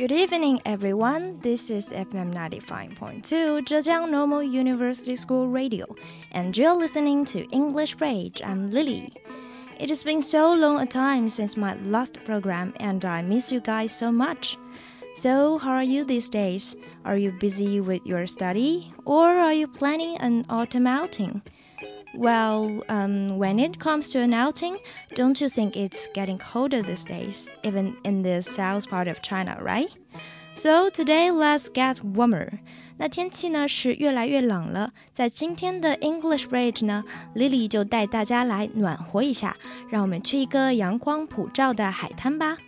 Good evening, everyone. This is FM 95.2 Zhejiang Normal University School Radio, and you're listening to English Bridge. I'm Lily. It has been so long a time since my last program, and I miss you guys so much. So, how are you these days? Are you busy with your study, or are you planning an autumn outing? Well, um, when it comes to an outing, don't you think it's getting colder these days, even in the south part of China, right? So today, let's get warmer. 那天气呢是越来越冷了，在今天的 English Bridge 呢，Lily 就带大家来暖和一下，让我们去一个阳光普照的海滩吧。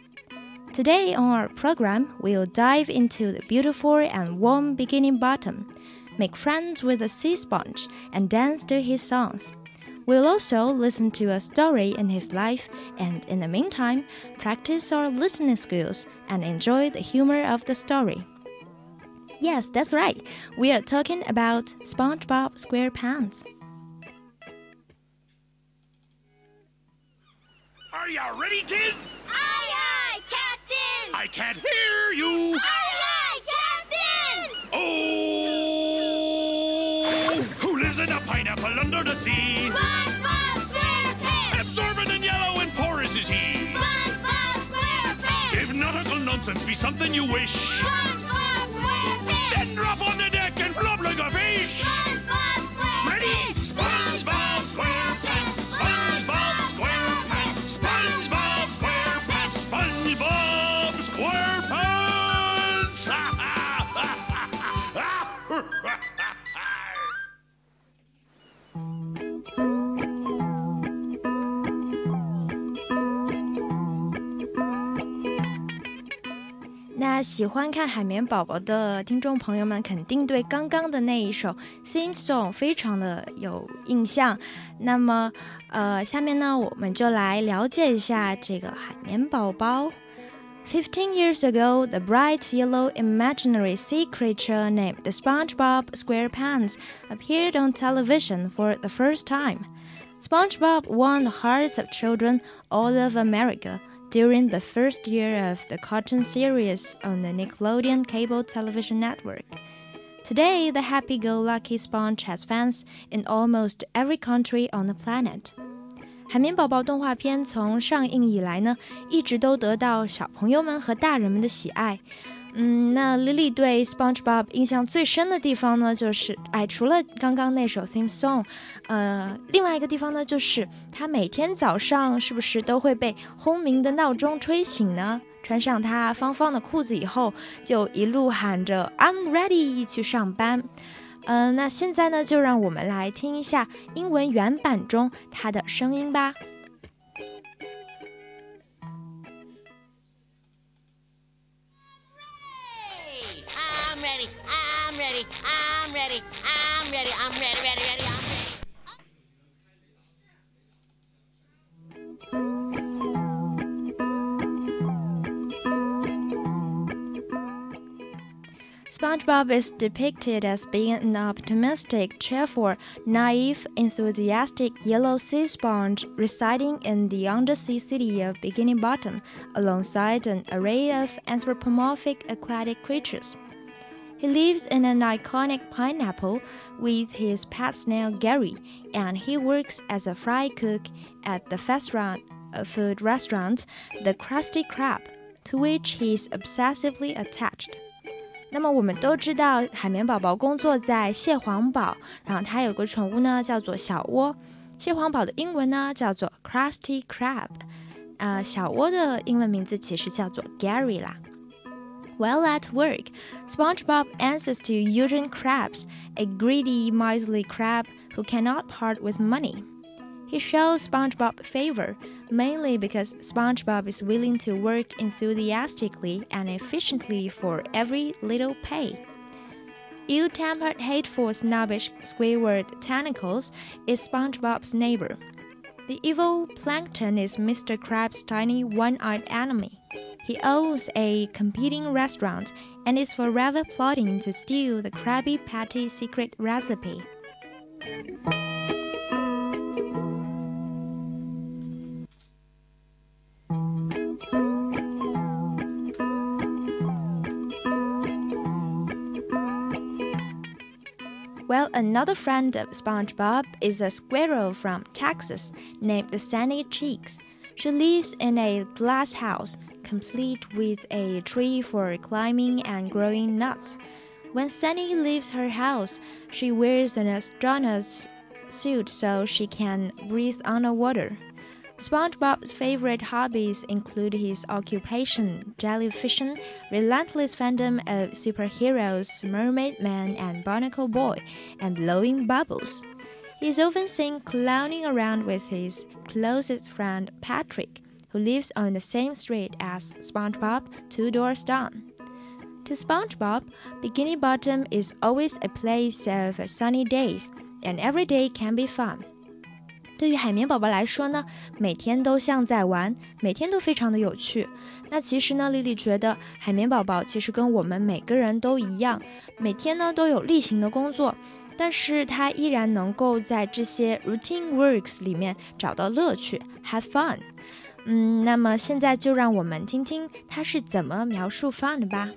Today on our program, we'll dive into the beautiful and warm Bikini Bottom make friends with a sea sponge, and dance to his songs. We'll also listen to a story in his life, and in the meantime, practice our listening skills and enjoy the humor of the story. Yes, that's right. We are talking about SpongeBob SquarePants. Are you ready, kids? Aye, aye, Captain! I can't hear you. Aye, the sea? SpongeBob SquarePants! Absorbent and yellow and porous is he. SpongeBob SquarePants! If nautical nonsense be something you wish, SpongeBob SquarePants! then drop on the deck and flop like a fish. SpongeBob 喜欢看海绵宝宝的听众朋友们，肯定对刚刚的那一首 theme song 非常的有印象。那么，呃，下面呢，我们就来了解一下这个海绵宝宝。Fifteen years ago, the bright yellow imaginary sea creature named the SpongeBob SquarePants appeared on television for the first time. SpongeBob won the hearts of children all over America during the first year of the cartoon series on the Nickelodeon cable television network. Today, the happy go lucky sponge has fans in almost every country on the planet. 海绵宝宝动画片从上映以来呢，一直都得到小朋友们和大人们的喜爱。 嗯，那 Lily 对 SpongeBob 印象最深的地方呢，就是哎，除了刚刚那首 theme song，呃，另外一个地方呢，就是他每天早上是不是都会被轰鸣的闹钟吹醒呢？穿上他方方的裤子以后，就一路喊着 "I'm ready" 去上班。嗯，那现在呢，就让我们来听一下英文原版中他的声音吧。I'm ready. Ready. Ready. I'm ready. SpongeBob is depicted as being an optimistic, cheerful, naive, enthusiastic yellow sea sponge residing in the undersea city of Bikini Bottom alongside an array of anthropomorphic aquatic creatures. He lives in an iconic pineapple with his pet snail Gary, and he works as a fry cook at the fast run, uh, food restaurant, the Krusty Krab, to which he is obsessively attached. 那么我们都知道，海绵宝宝工作在蟹黄堡，然后它有个宠物呢，叫做小窝。蟹黄堡的英文呢叫做 Krusty Krab，呃，小窝的英文名字其实叫做 Gary 啦。 While at work, SpongeBob answers to Eugene Krabs, a greedy, miserly crab who cannot part with money. He shows SpongeBob favor mainly because SpongeBob is willing to work enthusiastically and efficiently for every little pay. Ill tempered, hateful, snobbish Squidward Tentacles is SpongeBob's neighbor. The evil Plankton is Mr. Krabs' tiny one eyed enemy. He owns a competing restaurant and is forever plotting to steal the Krabby Patty secret recipe. Well, another friend of SpongeBob is a squirrel from Texas named Sandy Cheeks. She lives in a glass house complete with a tree for climbing and growing nuts. When Sandy leaves her house, she wears an astronaut's suit so she can breathe underwater. SpongeBob's favorite hobbies include his occupation, jellyfishing, relentless fandom of superheroes, Mermaid Man and Barnacle Boy, and blowing bubbles. He is often seen clowning around with his closest friend Patrick, who lives on the same street as SpongeBob, two doors down. To SpongeBob, Bikini Bottom is always a place of sunny days, and every day can be fun. 对于海绵宝宝来说呢，每天都像在玩，每天都非常的有趣。那其实呢，丽丽觉得海绵宝宝其实跟我们每个人都一样，每天呢都有例行的工作，但是他依然能够在这些 routine works 里面找到乐趣，have fun。 嗯，那么现在就让我们听听他是怎么描述 fun 的吧。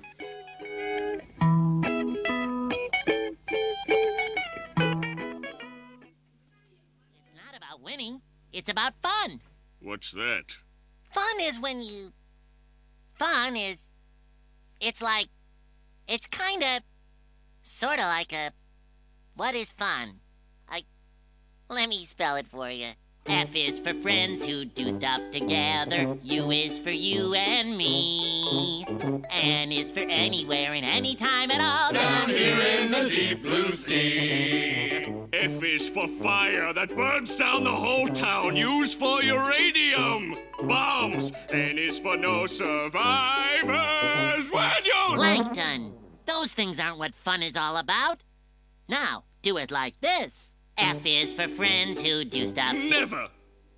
It's not about winning, it's about fun. What's that? Fun is when you. Fun is. It's like. It's kind of. Sort of like a. What is fun? I. Let me spell it for you. F is for friends who do stuff together. U is for you and me. N is for anywhere and anytime at all. Down here in the deep blue sea. F is for fire that burns down the whole town, used for uranium bombs. N is for no survivors when you. Plankton. Those things aren't what fun is all about. Now, do it like this. F is for friends who do stuff. Never.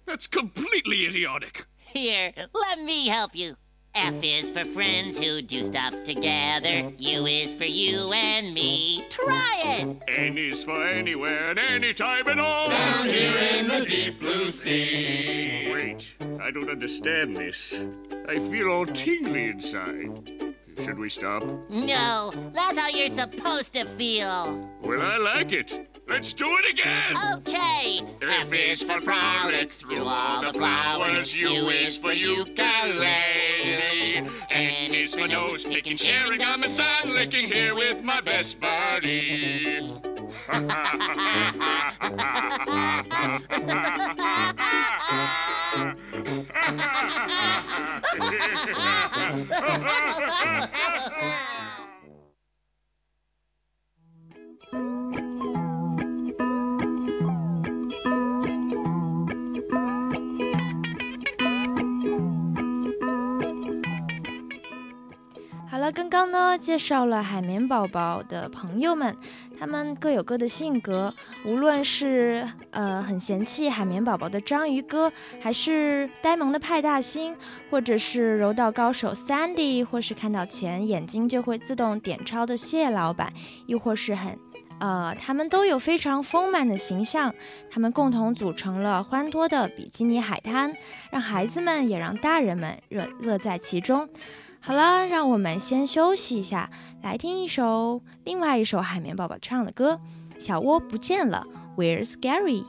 That's completely idiotic. Here, let me help you. F is for friends who do stuff together. U is for you and me. Try it. N is for anywhere and anytime at all. Down here in the deep blue sea. Wait, I don't understand this. I feel all tingly inside. Should we stop? No, that's how you're supposed to feel. Well, I like it. Let's do it again. Okay. F is for frolic through all the flowers. U is for ukulele. N is for nose picking, sharing gum and sun licking here with my best buddy. 介绍了海绵宝宝的朋友们，他们各有各的性格。无论是呃很嫌弃海绵宝宝的章鱼哥，还是呆萌的派大星，或者是柔道高手 Sandy，或是看到钱眼睛就会自动点钞的蟹老板，亦或是很呃，他们都有非常丰满的形象，他们共同组成了欢脱的比基尼海滩，让孩子们也让大人们乐乐在其中。好了，让我们先休息一下，来听一首另外一首海绵宝宝唱的歌，《小窝不见了》，Where's Gary？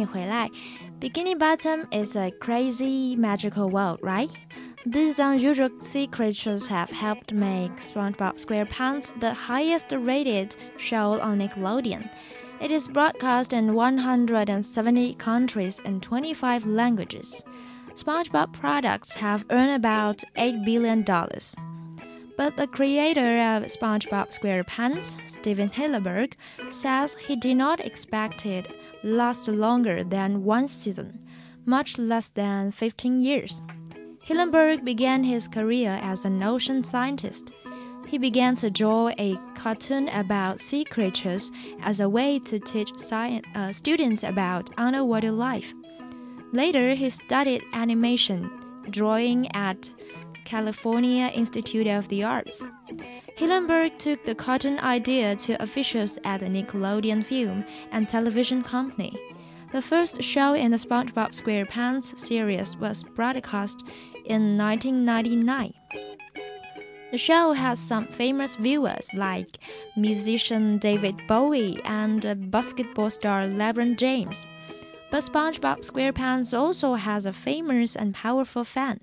Bikini Bottom is a crazy magical world, right? These unusual sea creatures have helped make SpongeBob SquarePants the highest rated show on Nickelodeon. It is broadcast in 170 countries and 25 languages. SpongeBob products have earned about $8 billion. But the creator of SpongeBob SquarePants, Stephen Hillenburg, says he did not expect it last longer than one season, much less than 15 years. Hillenburg began his career as an ocean scientist. He began to draw a cartoon about sea creatures as a way to teach science, uh, students about underwater life. Later, he studied animation, drawing at California Institute of the Arts. Hillenburg took the cartoon idea to officials at the Nickelodeon Film and Television Company. The first show in the SpongeBob SquarePants series was broadcast in 1999. The show has some famous viewers like musician David Bowie and basketball star LeBron James. But SpongeBob SquarePants also has a famous and powerful fan.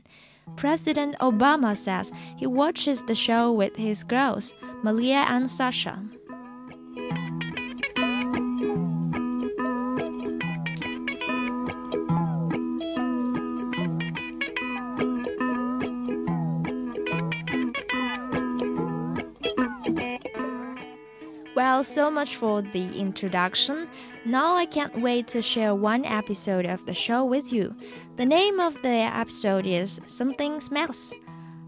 President Obama says he watches the show with his girls, Malia and Sasha. Well, so much for the introduction. Now I can't wait to share one episode of the show with you. The name of the episode is Something Smells.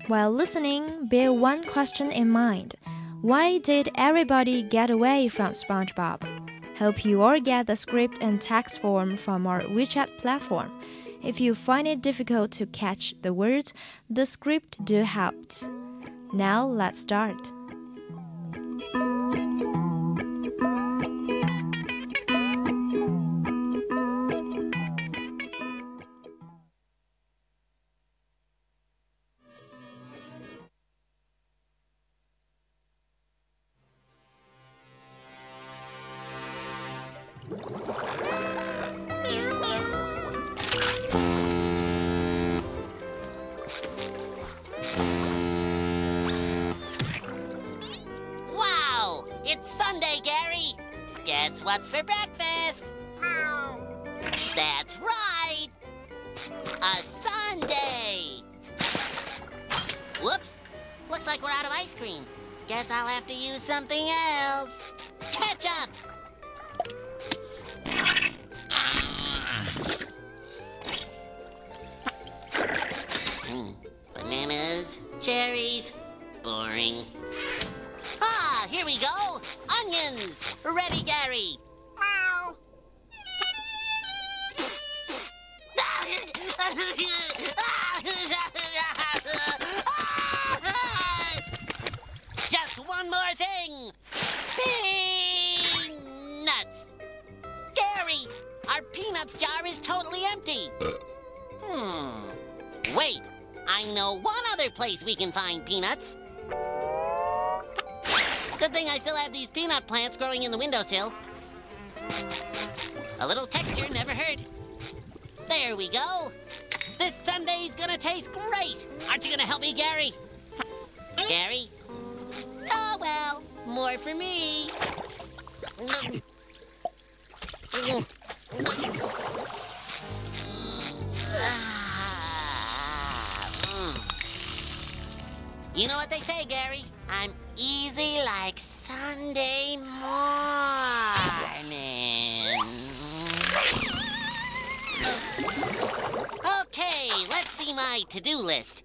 While listening, bear one question in mind Why did everybody get away from SpongeBob? Hope you all get the script and text form from our WeChat platform. If you find it difficult to catch the words, the script do help. Now let's start. We're out of ice cream. Guess I'll have to use something else. Ketchup! Hmm, Bananas, cherries, boring. Ah, here we go. Onions. Ready, Gary. Can find peanuts. Good thing I still have these peanut plants growing in the windowsill. A little texture never hurt. There we go. This Sundae's gonna taste great. Aren't you gonna help me, Gary? Gary? Oh, well, more for me. Ah. You know what they say, Gary? I'm easy like Sunday morning. Okay, let's see my to-do list.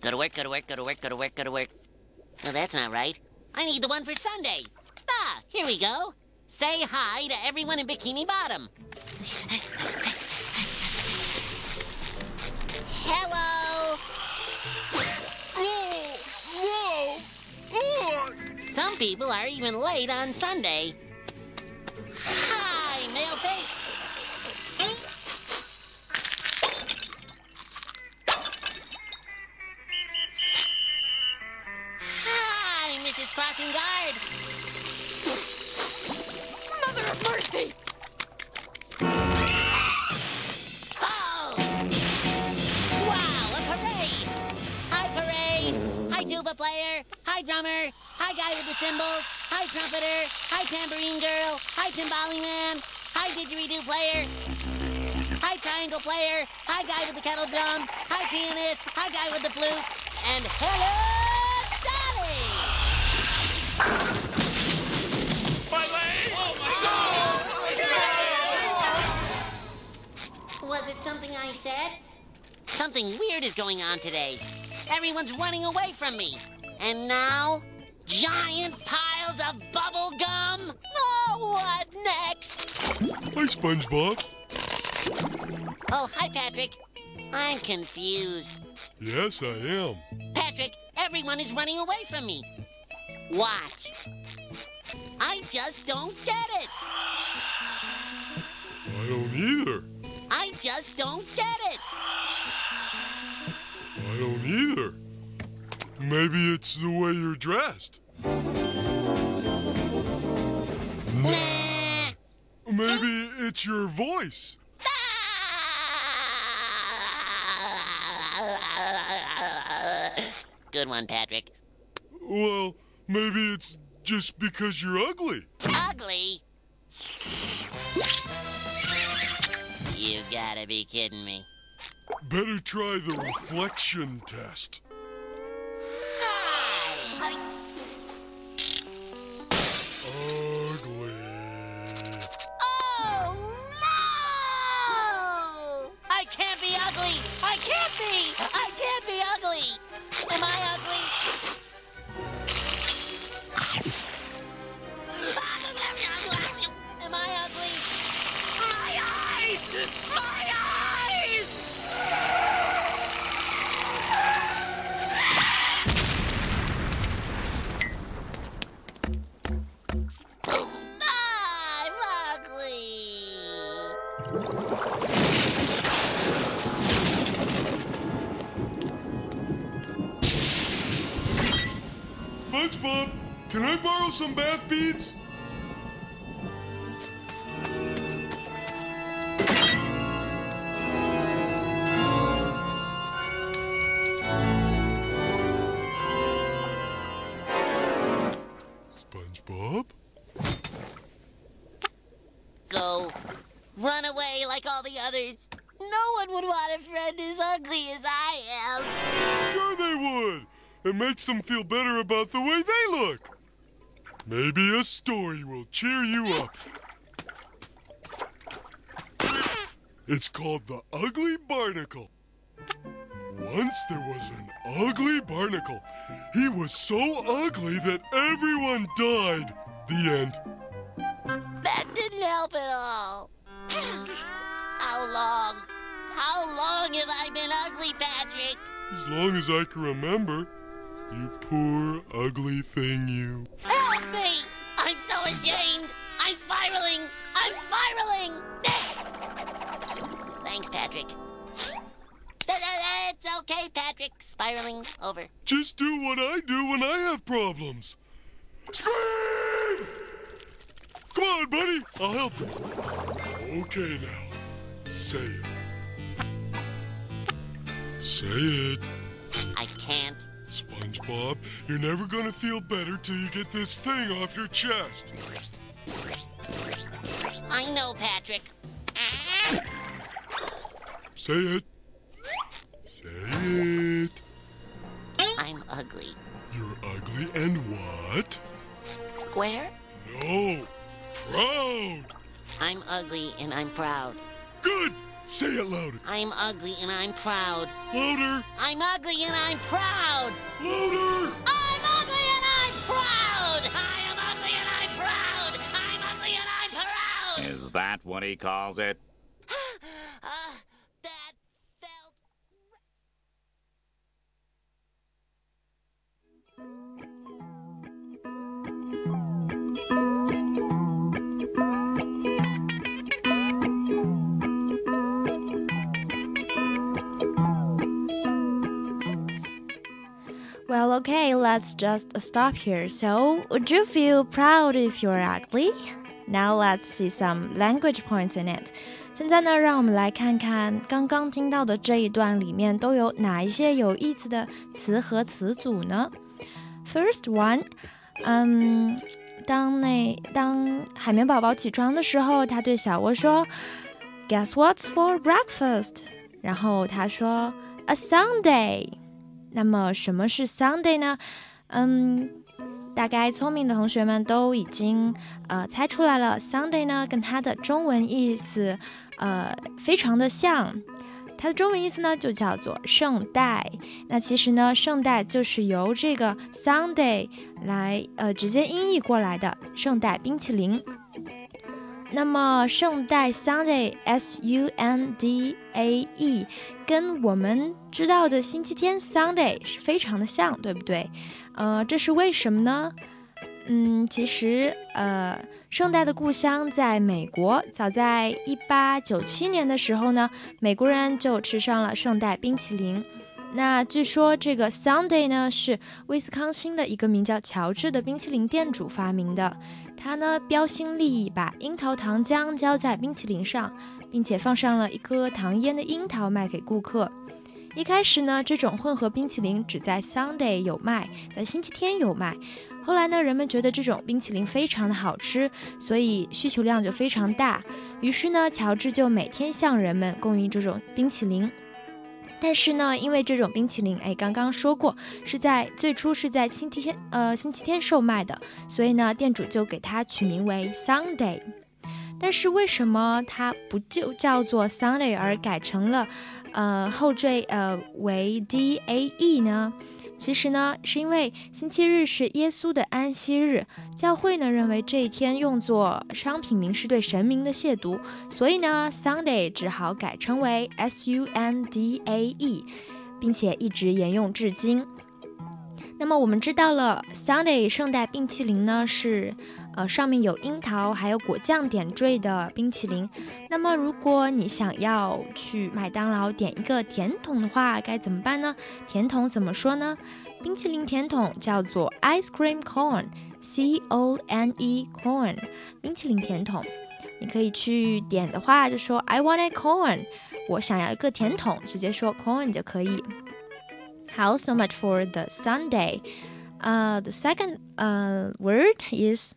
Go to work, go to work, go to work, go to work, go to work. No, that's not right. I need the one for Sunday. Ah, here we go. Say hi to everyone in Bikini Bottom. Hello. People are even late on Sunday. Hi, guy with the kettle drum. Hi, pianist. Hi, guy with the flute. And hello, Dolly! My leg! Oh my oh, God! Was it something I said? Something weird is going on today. Everyone's running away from me. And now, giant piles of bubble gum? Oh, what next? Hi, SpongeBob. Oh, hi, Patrick. I'm confused. Yes, I am. Patrick, everyone is running away from me. Watch. I just don't get it. I don't either. I just don't get it. I don't either. Maybe it's the way you're dressed. Nah. Maybe it's your voice. Good one, Patrick. Well, maybe it's just because you're ugly. Ugly? You gotta be kidding me. Better try the reflection test. Some bath beads? SpongeBob? Go. Run away like all the others. No one would want a friend as ugly as I am. Sure they would. It makes them feel better about the way they look. Maybe a story will cheer you up. It's called The Ugly Barnacle. Once there was an ugly barnacle. He was so ugly that everyone died. The end. That didn't help at all. How long? How long have I been ugly, Patrick? As long as I can remember. You poor ugly thing, you. Help me! I'm so ashamed. I'm spiraling. I'm spiraling. Thanks, Patrick. It's okay, Patrick. Spiraling over. Just do what I do when I have problems. Scream! Come on, buddy. I'll help you. Okay, now. Say it. Say it. I can't. SpongeBob, you're never gonna feel better till you get this thing off your chest. I know, Patrick. Say it. Say it. I'm ugly. You're ugly and what? Square? No. Proud. I'm ugly and I'm proud. Good. Say it louder. I'm ugly and I'm proud. Louder. I'm ugly and I'm proud. Louder. I'm ugly and I'm proud. I am ugly and I'm proud. I'm ugly and I'm proud. Is that what he calls it? let's just stop here. So, would you feel proud if you're ugly? Now let's see some language points in it. 现在呢，让我们来看看刚刚听到的这一段里面都有哪一些有意思的词和词组呢？First one，嗯，当那当海绵宝宝起床的时候，他对小蜗说，Guess um, what's for breakfast？然后他说，A sundae。那么什么是 Sunday 呢？嗯，大概聪明的同学们都已经呃猜出来了。Sunday 呢，跟它的中文意思呃非常的像。它的中文意思呢，就叫做圣代。那其实呢，圣代就是由这个 Sunday 来呃直接音译过来的，圣代冰淇淋。那么圣代 Sunday S U N D A E 跟我们知道的星期天 Sunday 是非常的像，对不对？呃，这是为什么呢？嗯，其实呃。圣代的故乡在美国，早在一八九七年的时候呢，美国人就吃上了圣代冰淇淋。那据说这个 Sunday 呢是威斯康星的一个名叫乔治的冰淇淋店主发明的。他呢标新立异，把樱桃糖浆浇在冰淇淋上，并且放上了一颗糖腌的樱桃卖给顾客。一开始呢，这种混合冰淇淋只在 Sunday 有卖，在星期天有卖。后来呢，人们觉得这种冰淇淋非常的好吃，所以需求量就非常大。于是呢，乔治就每天向人们供应这种冰淇淋。但是呢，因为这种冰淇淋，哎，刚刚说过是在最初是在星期天，呃，星期天售卖的，所以呢，店主就给它取名为 Sunday。但是为什么它不就叫做 Sunday 而改成了，呃，后缀呃为 D A E 呢？其实呢，是因为星期日是耶稣的安息日，教会呢认为这一天用作商品名是对神明的亵渎，所以呢，Sunday 只好改称为 S U N D A E，并且一直沿用至今。那么我们知道了，Sunday 圣代冰淇淋呢是。呃，上面有樱桃还有果酱点缀的冰淇淋。那么，如果你想要去麦当劳点一个甜筒的话，该怎么办呢？甜筒怎么说呢？冰淇淋甜筒叫做 ice cream cone，C O N E cone，冰淇淋甜筒。你可以去点的话，就说 I want a cone，我想要一个甜筒，直接说 cone 就可以。How so much for the sundae? Uh, the second uh, word is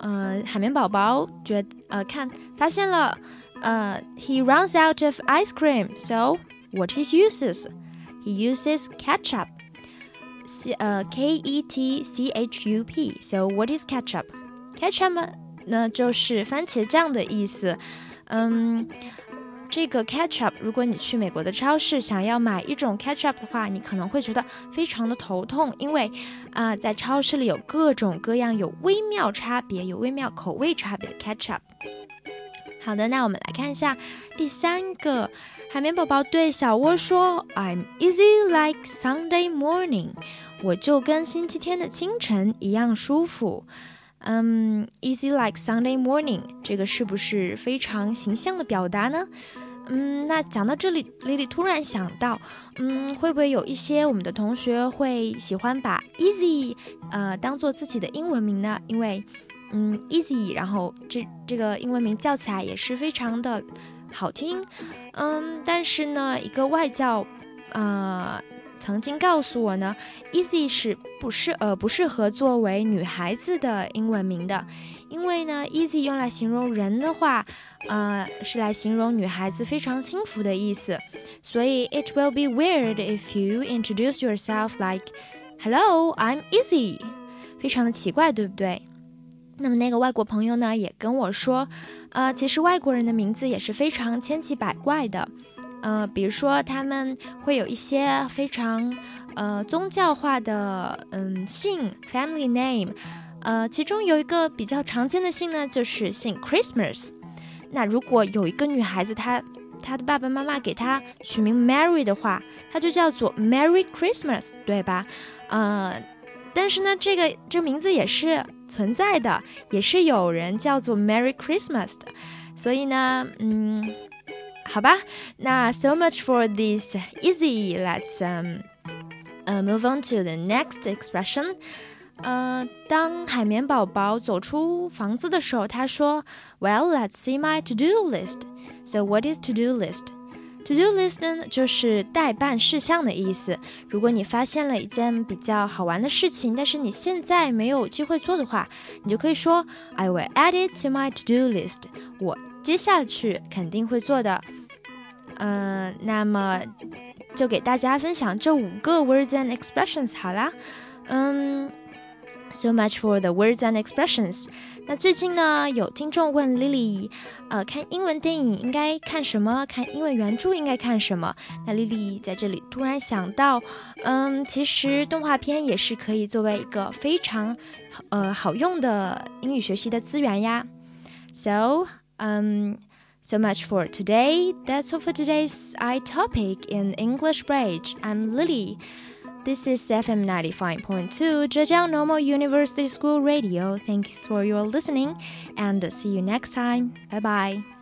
呃，海绵宝宝觉呃看发现了，呃，he runs out of ice cream. So what he uses? He uses ketchup. C 呃 K E T C H U P. So what is ketchup? Ketchup 呢就是番茄酱的意思。嗯。 这个 ketchup，如果你去美国的超市想要买一种 ketchup 的话，你可能会觉得非常的头痛，因为啊，在超市里有各种各样、有微妙差别、有微妙口味差别的 ketchup。好的，那我们来看一下第三个，海绵宝宝对小窝说：“I'm easy like Sunday morning。”我就跟星期天的清晨一样舒服。嗯，easy like Sunday morning，这个是不是非常形象的表达呢？嗯，那讲到这里，丽丽突然想到，嗯，会不会有一些我们的同学会喜欢把 easy 呃当做自己的英文名呢？因为，嗯，easy，然后这这个英文名叫起来也是非常的好听。嗯，但是呢，一个外教，呃。曾经告诉我呢，easy 是不适呃不适合作为女孩子的英文名的，因为呢，easy 用来形容人的话，呃是来形容女孩子非常幸福的意思，所以 it will be weird if you introduce yourself like hello I'm easy，非常的奇怪，对不对？那么那个外国朋友呢也跟我说，呃，其实外国人的名字也是非常千奇百怪的。呃，比如说他们会有一些非常呃宗教化的嗯姓 family name，呃，其中有一个比较常见的姓呢，就是姓 Christmas。那如果有一个女孩子，她她的爸爸妈妈给她取名 Mary 的话，她就叫做 Merry Christmas，对吧？呃，但是呢，这个这名字也是存在的，也是有人叫做 Merry Christmas 的，所以呢，嗯。好吧，那 so much for this easy. Let's um, uh, move on to the next expression. 呃，当海绵宝宝走出房子的时候，他说：“Well, let's see my to-do list. So, what is to-do list? To do list 呢，就是待办事项的意思。如果你发现了一件比较好玩的事情，但是你现在没有机会做的话，你就可以说 I will add it to my to do list。我接下去肯定会做的。 嗯、那么就给大家分享这五个 words and expressions 好啦。嗯。So much for the words and expressions。那最近呢，有听众问 Lily，呃，看英文电影应该看什么？看英文原著应该看什么？那 Lily 在这里突然想到，嗯，其实动画片也是可以作为一个非常呃好用的英语学习的资源呀。So, um. So much for today. That's all for today's iTopic in English Bridge. I'm Lily. This is FM 95.2 Zhejiang Normal University School Radio. Thanks for your listening and see you next time. Bye bye.